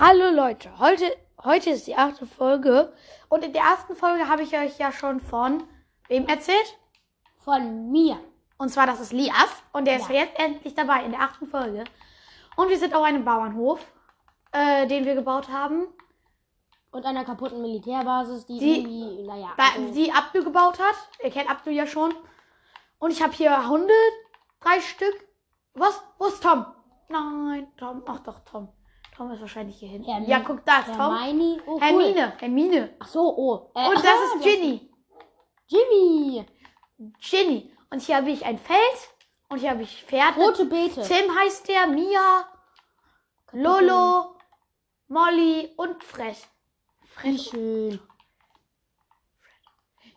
Hallo Leute, heute, heute ist die achte Folge und in der ersten Folge habe ich euch ja schon von wem erzählt? Von mir. Und zwar, das ist Lias und der ist Ja. jetzt endlich dabei in der achten Folge. Und wir sind auf einem Bauernhof, äh, den wir gebaut haben, Und einer kaputten Militärbasis, die, Die- irgendwie, naja. also- die Abdu gebaut hat. Ihr kennt Abdu ja schon. Und ich habe hier Hunde, drei Stück. Was? Wo ist Tom? Nein, Tom. Ach doch, Tom. Tom ist wahrscheinlich hier hinten. Hermine- ja, guck, da ist Tom. Hermione. Oh, cool. Hermine, Hermine. Ach so, oh. Äh, Und das ah, ist Ginny. Jimmy. Ginny. Und hier habe ich ein Feld. Und hier habe ich Pferde. Rote Beete. Tim heißt der, Mia, Lolo, Molly und Fred. Wie schön.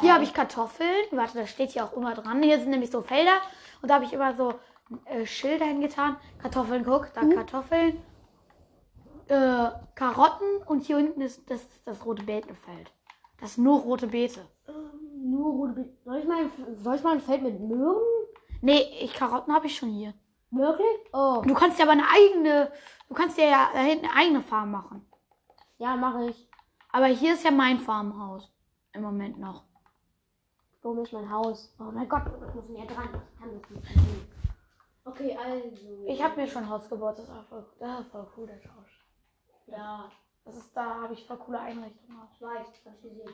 Hier habe ich Kartoffeln. Warte, das steht hier auch immer dran. Hier sind nämlich so Felder. Und da habe ich immer so äh, Schilder hingetan. Kartoffeln, guck, da Kartoffeln. Äh, Karotten. Und hier unten ist das, das rote Beetenfeld. Das ist nur rote Beete. Ähm, Nur rote Beete. Soll ich mal, soll ich mal ein Feld mit Möhren? Nee, ich, Karotten habe ich schon hier. Wirklich? Oh. Du kannst ja aber eine eigene, du kannst ja da hinten eine eigene Farm machen. Ja, mache ich. Aber hier ist ja mein Farmhaus. Im Moment noch. Wo ist mein Haus? Oh mein Gott, ich muss näher dran. Ich kann das nicht sehen. Okay, also. Ich habe mir schon ein Haus gebaut. Das ist voll, das ist voll cool, der Tausch. Ja, Das ist, da habe ich voll coole Einrichtungen. ich weiß, hab ich gesehen.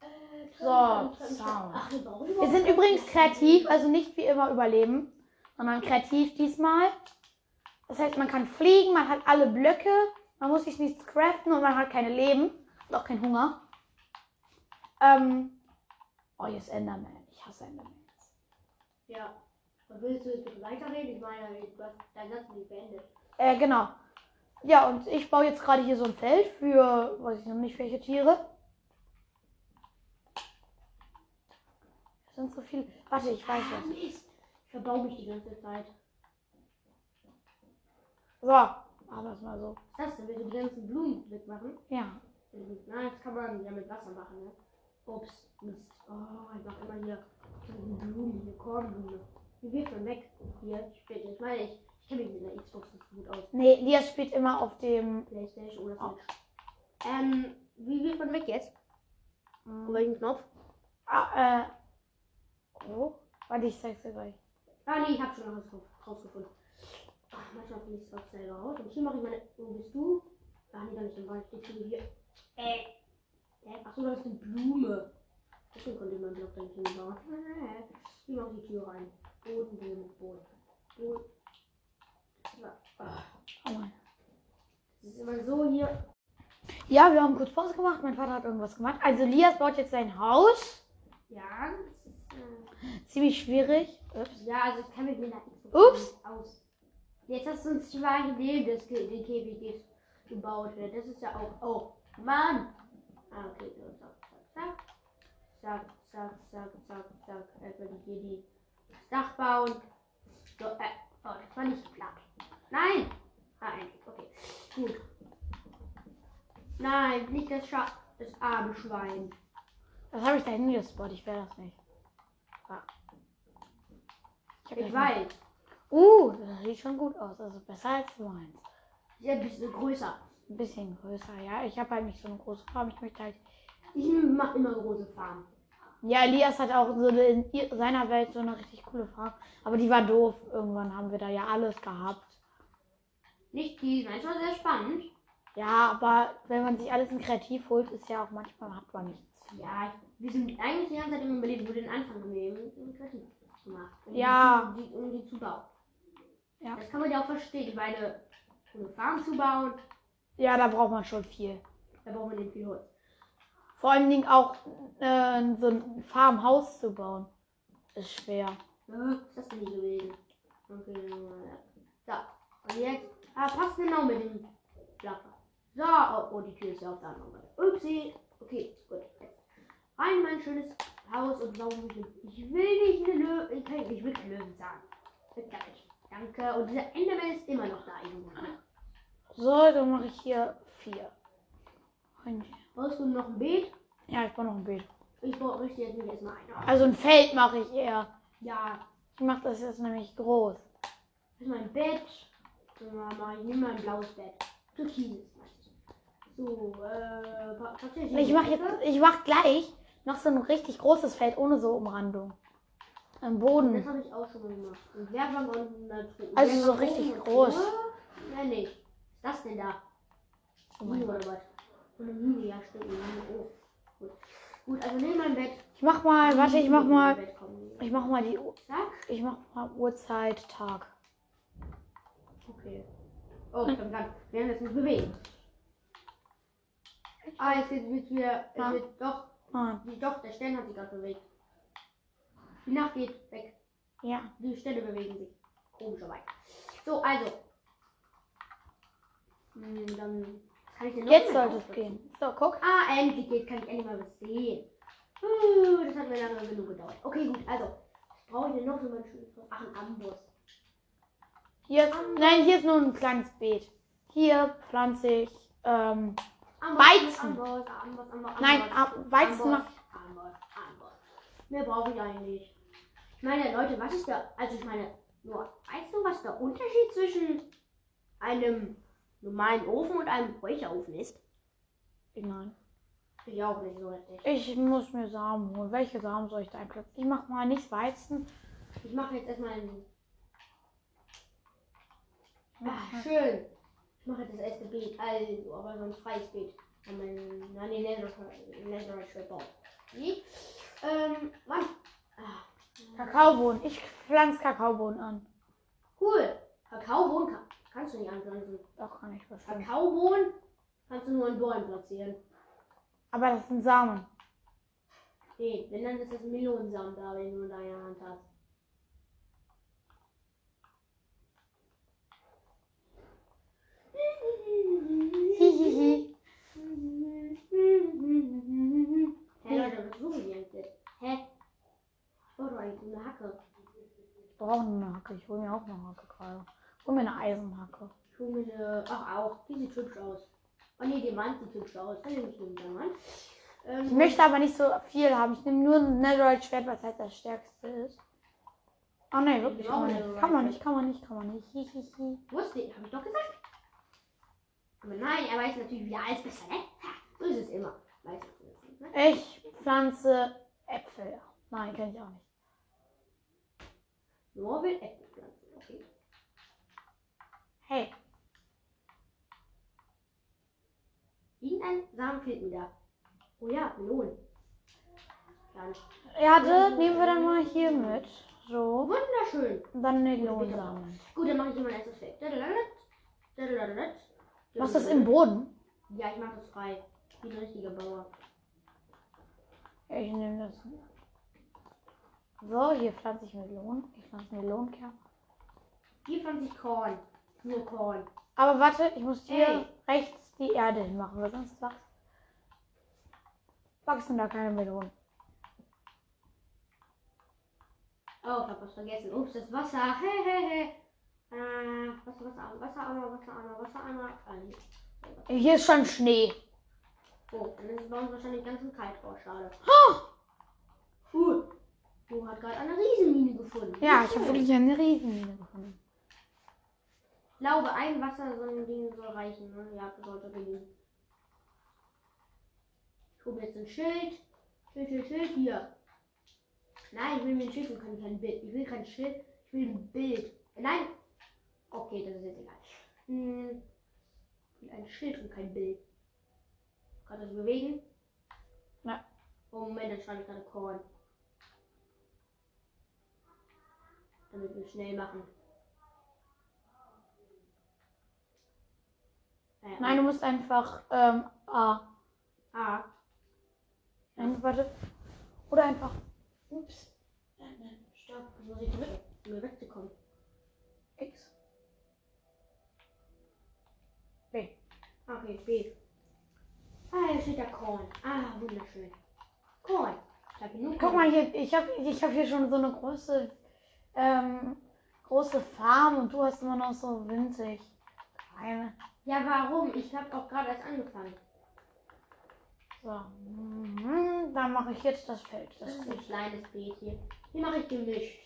Äh, So, Sound. Ach, wir brauchen Wir überhaupt sind übrigens kreativ, also nicht wie immer überleben, sondern kreativ diesmal. Das heißt, man kann fliegen, man hat alle Blöcke, man muss sich nichts craften und man hat keine Leben und auch keinen Hunger. Ähm, oh, hier ist Enderman. Ich hasse Enderman. Ja. Und willst du jetzt bitte weiterreden? Ich meine, du hast dein Satz nicht beendet. Äh, genau. Ja, und ich baue jetzt gerade hier so ein Feld für, weiß ich noch nicht, welche Tiere. Es sind so viele. Warte, ich weiß was. Ich verbau mich die ganze Zeit. So, machen wir es mal so. Was das denn? Willst du die ganzen Blumen wegmachen? Ja. Nein, das kann man ja mit Wasser machen, ne? Ups, Mist. Oh, ich mach immer hier Blumen, hier Kornblume. Die wirft man weg. Hier, später. Ich meine, ich, ich kenne mich mit der Xbox nicht so gut aus. Nee, Lias spielt immer auf dem. Playstation oder Oh. Switch. Ähm, wie wirft man weg jetzt? ähm, Auf welchen Knopf? Ah, äh. Oh. Warte, ich sag's dir gleich. Ah, nee, ich hab schon raus, rausgefunden. Ach, manchmal finde ich es auch selber raus. Und hier mache ich meine. Wo bist du? Ach, nee, da nicht im Wald. Steht schon hier. Äh. Äh, Ach so, da ist eine Blume. Deswegen konnte ich meinen Block da nicht hinbauen. Äh, Hier mache ich die Tür rein. Boden, Boden, Boden. Boden. So. Mann. Das ist immer so hier. Ja, wir haben kurz Pause gemacht. Mein Vater hat irgendwas gemacht. Also, Lias baut jetzt sein Haus. Ja, das ist. Äh, Ziemlich schwierig. Ups. ja, also ich kann mit mir da nicht Ups. aus. Jetzt hast du uns zwei neben das den Käfig gebaut wird. Das ist ja auch. Oh, Mann! Ah, okay, so, zack, zack, zack. Zack, zack, zack, zack, zack. Die hier die das Dach bauen. So, äh, oh, das war nicht platt. Nein! Ah, endlich, okay. Gut. Nein, nicht das Scha das arme Schwein. Was habe ich da hingespottet? Ich will das nicht. Ah. Ich das weiß. Uh, das sieht schon gut aus. Also besser als meins. Ist ja ein bisschen größer. Ein bisschen größer, ja. Ich habe halt nicht so eine große Farm. Ich möchte halt. Ich mache immer große Farben. Ja, Elias hat auch so in seiner Welt so eine richtig coole Farm. Aber die war doof. Irgendwann haben wir da ja alles gehabt. Nicht die, manchmal sehr spannend. Ja, aber wenn man sich alles in kreativ holt, ist ja auch manchmal hat man nichts. Ja, wir sind eigentlich die ganze Zeit im Überleben, nur den Anfang wir eben kreativ gemacht. Um Ja. Die, die, um die zu bauen. Ja. Das kann man ja auch verstehen. Ich meine, um eine Farm zu bauen, Ja, da braucht man schon viel. da braucht man eben viel Holz. Vor allen Dingen auch äh, so ein Farmhaus zu bauen. Ist schwer. Äh, Was ist das denn hier gewesen? Okay, so. Und jetzt. Ah, passt genau mit dem Flapper. So, oh, oh, die Tür ist ja auf der anderen Seite. Upsi. Okay, gut. Rein in mein schönes Haus und nicht. Ich will nicht eine Löwe. Ich, kann- ich will kein Löwen sagen. Gar nicht. Danke. Und dieser Enderman ist immer noch da irgendwo. So, dann mache ich hier vier. Brauchst du noch ein Beet? ja, ich baue noch ein Bild. Ich brauche richte jetzt nicht erstmal ein. Also ein Feld mache ich eher. Ja, Ich mache das jetzt nämlich groß. das ist mein Bett. Ja, mach ich nehme mal ein blaues Bett. Türkis. So, äh. Ich mache jetzt, ich mach gleich noch so ein richtig großes Feld ohne so Umrandung. Am Das Boden. habe ich auch schon mal gemacht. Und Werkbank und Natur. Also so richtig groß. Nein, nicht. Was ist das denn da? Oh mein was? Und eine Mine, ja, stimmt. Oh. Gut. Gut, also neben meinem Bett. Ich mach mal, warte, ich mach mal, mein ich mach mal die, Uhr- ich mach mal Uhrzeit, Tag. Okay. Oh, ich kann nicht. Wir haben das nicht bewegen. Ah, jetzt wird wieder. Es Ah. wird doch. Ah, doch, der Stern hat sich gerade bewegt. Die Nacht geht weg. ja. Die Sterne bewegen sich. Komischerweise. So, also. Hm, dann. Kann ich noch Jetzt sollte es gehen. So, guck. Ah, endlich geht, kann ich endlich mal was sehen. Uh, das hat mir lange genug gedauert. Okay, gut, also. Brauche ich denn noch für mein schönes? Ach, ein Amboss. Hier ist, nein, hier ist nur ein kleines Beet. Hier pflanze ich, ähm, Amboss, Weizen. Amboss, Amboss, Nein, Weizen macht-. Mehr brauche ich eigentlich. Ich meine, Leute, was ist da? Also, ich meine, nur, weißt du, was der Unterschied zwischen einem normalen Ofen und einem Räucherofen ist? nein. Ich auch nicht so richtig. Ich muss mir Samen holen. Welche Samen soll ich da einpflanzen? Ich mach mal nicht Weizen. Ich mache jetzt erstmal einen. Ach, schön. Ich mache das erste Beet, also, aber so ein freies Beet. An meinen, nein, nee, Netherite Schwert bauen. Wie? Ähm, wann? Ah, Kakaobohnen. Ich pflanze Kakaobohnen an. cool. Kakaobohnen kann, kannst du nicht anpflanzen. Doch, kann ich bestimmt. Kakaobohnen kannst du nur in Bäumen platzieren. Aber das sind Samen. Nee, wenn dann ist das Melonensamen da, wenn du in deiner Hand hast. Hihihi. Hä, Leute, was suchen die eigentlich? Hä? Ich brauche doch eigentlich eine Hacke. Ich brauche eine Hacke. Ich hole mir auch eine Hacke gerade. Hol mir eine Eisenhacke. Ich hole mir eine. Ach, auch. Die sieht hübsch aus. Oh nee, die Wand sieht hübsch aus. Dann nehme ich den Diamant. Ähm, Ich möchte aber nicht so viel haben. Ich nehme nur ein Netherite-Schwert, was halt das stärkste ist. Oh ne, wirklich. Kann man nicht. Kann man nicht, kann man nicht, kann man nicht. Wusste ich, habe ich doch gesagt. Aber nein, er weiß natürlich wieder alles besser, ne? So ist es immer. Weiß es nicht, ne? Ich pflanze Äpfel. Nein, kenne ich auch nicht. Nur will Äpfel pflanzen, okay. Hey, Irgendein Samen fehlt mir da. Oh ja. Gar nicht. Erde nehmen wir dann mal hier mit. So. Wunderschön. Und dann Melonsamen. Gut, dann mache ich hier mein erstes Feld. Was ist das im Boden? Ja, ich mache das frei. Wie ein richtiger Bauer. Ja, ich nehme das. So, hier pflanze ich Melonen. Ich pflanze Melonenkern. Hier pflanze ich Korn. Nur Korn. Aber warte, ich muss hier Ey. rechts die Erde hinmachen, weil sonst wachs- wachsen da keine Melonen. Oh, ich hab was vergessen. Ups, das Wasser. Hey, hey, hey. Äh, Wasser, Wasser, Wasser, Wasser, Wasser, Wasser, Ah. Hier ist schon Schnee. Oh, dann ist es bei uns wahrscheinlich ganz schön kalt. Oh, schade. Oh, Uh, du hast gerade eine Riesenmine gefunden. ja, ich habe wirklich eine Riesenmine gefunden. Ich glaube, ein Wasser, so ein Ding soll reichen. Ne? Ja, das sollte genügen. Ich hole jetzt ein Schild. Schild, Schild, Schild. Hier. Nein, ich will mir ein Schild und kein, kein Bild. Ich will kein Schild, ich will ein Bild. Nein. Okay, das ist jetzt egal. Hm. Ich will ein Schild und kein Bild. Kann das bewegen? Ja. Oh, Moment, dann schreibe ich gerade Korn. Damit wir schnell machen. Äh, Nein, du musst einfach ähm, A. Ah, Nein, warte. Oder einfach. Ups. nein, nein, stopp. Das muss ich drücken, um mir wegzukommen. X. B. Okay, B. Ah, hier steht da Korn. Ah, wunderschön. Korn. Guck mal hier, ich habe ich hab hier schon so eine große, ähm, große Farm und du hast immer noch so winzig. Kleine. Ja, warum? Ich habe auch gerade erst angefangen. So. Mhm, Dann mache ich jetzt das Feld. Das Das ist ein kleines Beet hier. Hier mache ich gemischt.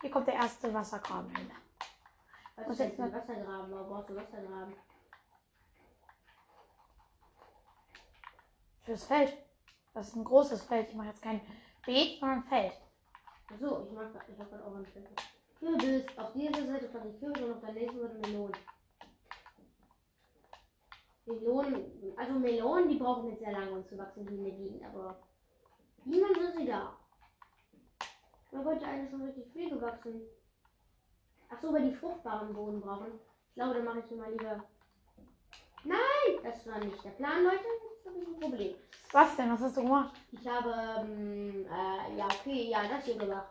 Hier kommt der erste Wassergraben hin. Was ist jetzt ein Wassergraben? Warum brauchst du Wassergraben? Fürs Feld. Das ist ein großes Feld. Ich mache jetzt kein Beet, ein Feld. Achso, ich mach ich hab grad auch einen Schlüssel. Kürbis. Auf dieser Seite pflanze ich Kürbis und auf der nächsten Seite Melonen. Melonen, also Melonen, die brauchen jetzt sehr lange, um zu wachsen, die mir liegen, aber niemand sind sie da. Man wollte eigentlich schon richtig viel gewachsen. Achso, weil die fruchtbaren Boden brauchen. Ich glaube, dann mache ich mir mal lieber. Nein, das war nicht der Plan, Leute. Habe ich ein Problem. Was denn? Was hast du gemacht? Ich habe, ähm, äh, ja, okay, ja, das hier gemacht.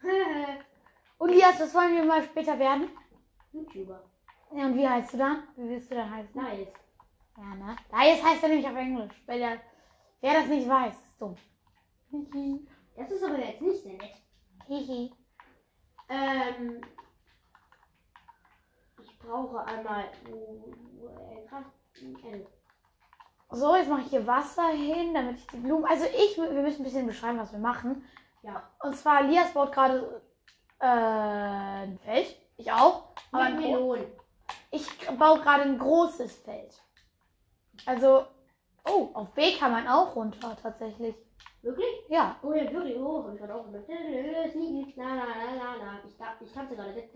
Und Lias, was wollen wir mal später werden? YouTuber. Ja, und wie heißt du dann? Wie willst du dann heißen? Nice. Ja, ne? Lias heißt er nämlich auf Englisch. Weil der, wer das nicht weiß, ist dumm. Das ist aber jetzt nicht sehr nett. Hihi. Ähm, ich brauche einmal. äh, krass, äh, So, jetzt mache ich hier Wasser hin, damit ich die Blumen. Also ich, wir müssen ein bisschen beschreiben, was wir machen. Ja. Und zwar, Lias baut gerade äh, ein Feld. Ich auch. Aber Mit ein Melonen. ich baue gerade ein großes Feld. Also, oh, auf B kann man auch runter tatsächlich. Wirklich? Ja. Oh ja, wirklich. Oh, ich gerade auch gemacht. La la la la la. Ich, da- ich tanze gerade.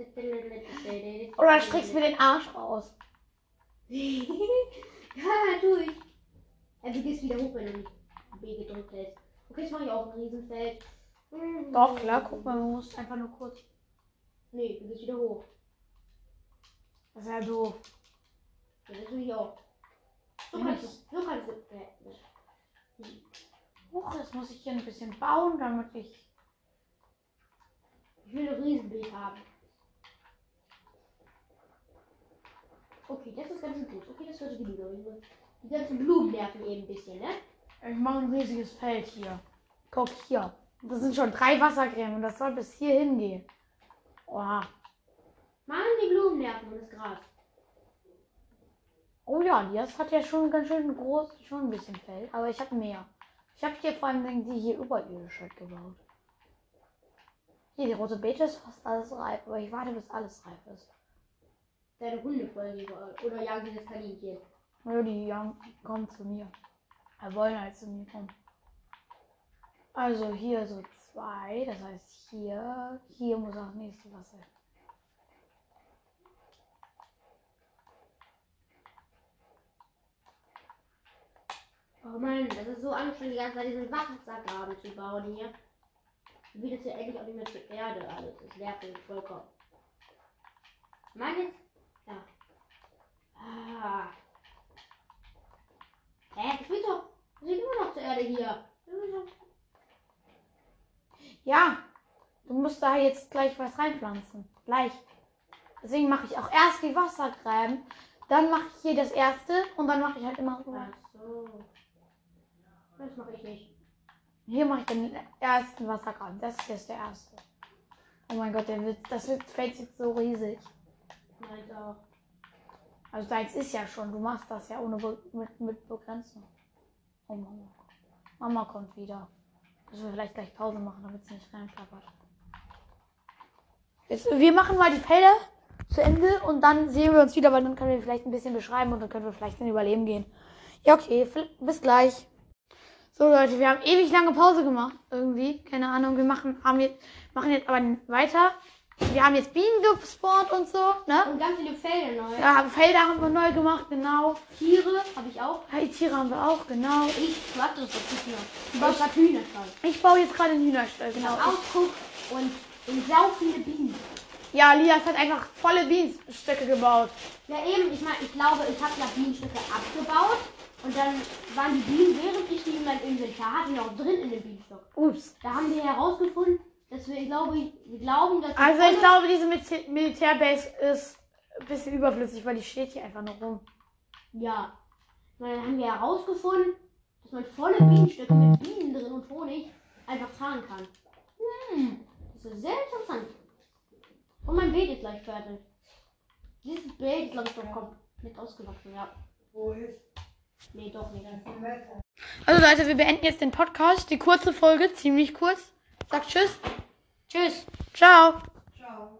Oder streckst mir den Arsch raus. ja, tu ich. Ja, du gehst wieder hoch, wenn du nicht B gedrückt hast. Okay, jetzt mache ich auch ein Riesenfeld. Doch, klar, guck mal, man muss einfach nur kurz. Nee, du gehst wieder hoch. Das ist ja doof. Ja, das will ich auch. So kannst du. das- So kannst du. Äh, Huch, das muss ich hier ein bisschen bauen, damit ich. Ich will ein Riesenbild haben. Okay, das ist ganz schön gut. Okay, das sollte genug. Die ganzen Blumen nerven eben ein bisschen, ne? Ich mache ein riesiges Feld hier. Guck hier. Das sind schon drei Wassergräben und das soll bis hier hingehen. Oha. Mann, die Blumen nerven und das Gras. Oh ja, Lias hat ja schon ganz schön groß, schon ein bisschen Feld, aber ich habe mehr. Ich habe hier vor allem die hier überirdisch halt gebaut. Hier, die rote Beete ist fast alles reif, aber ich warte, bis alles reif ist. Deine Hunde folgen dir. Oder jagen dieses Kaninchen. Ja, die kommen zu mir. Er wollen halt zu mir kommen. Also hier so zwei, das heißt hier, hier muss auch das nächste Wasser. Oh Mann, das ist so anstrengend, die ganze Zeit diesen Wassergraben zu bauen hier. Wie das ja endlich auch nicht mehr zur Erde alles. Das nervt mich vollkommen. Mann, jetzt. Ja. Ah. Hä? Ich will doch. Wir sind immer noch zur Erde hier. Ja, du musst da jetzt gleich was reinpflanzen. Gleich. Deswegen mache ich auch erst die Wassergräben, dann mache ich hier das erste und dann mache ich halt immer so. Ach so. Das mache ich nicht. Hier mache ich den ersten Wassergraben. Das ist jetzt der erste. Oh mein Gott, der wird, das wird, Feld jetzt so riesig. Meins auch. Also deins ist ja schon, du machst das ja ohne Be mit, mit Begrenzung. Oh Mama. Mama kommt wieder. Müssen wir vielleicht gleich Pause machen, damit es nicht reinklappert. Jetzt, wir machen mal die Felder zu Ende und dann sehen wir uns wieder, weil dann können wir vielleicht ein bisschen beschreiben und dann können wir vielleicht in Überleben gehen. Ja, okay, bis gleich. So Leute, wir haben ewig lange Pause gemacht. Irgendwie. Keine Ahnung. Wir machen, haben jetzt, machen jetzt aber weiter. Wir haben jetzt Bienen gespawnt und so, ne? Und ganz viele Felder neu. Ja, Felder haben wir neu gemacht, genau. Tiere habe ich auch. Die Tiere haben wir auch, genau. Ich warte, das ist noch. Ich baue gerade Hühnerstall. Ich baue jetzt gerade einen Hühnerstall, genau. Genau. Ausguck und, und sau viele Bienen. Ja, Lias hat einfach volle Bienenstöcke gebaut. Ja eben, ich meine, ich glaube, ich habe ja Bienenstöcke abgebaut. Und dann waren die Bienen, während ich die in meinem Inventar hatte, noch drin in dem Bienenstock. Ups. Da haben wir herausgefunden, dass wir, ich glaube, wir glauben, dass Also ich glaube, diese Mil- Militärbase ist ein bisschen überflüssig, weil die steht hier einfach nur rum. Ja. Und dann haben wir herausgefunden, dass man volle Bienenstöcke mit Bienen drin und Honig einfach zahlen kann. Hm, das ist sehr interessant. Und mein Beet ist gleich fertig. Dieses Beet ist, glaube ich, doch komplett ausgewachsen, ja. Wo ist Nee, doch nicht. Also Leute, wir beenden jetzt den Podcast. Die kurze Folge, ziemlich kurz. Sagt Tschüss. Tschüss. Ciao. Ciao.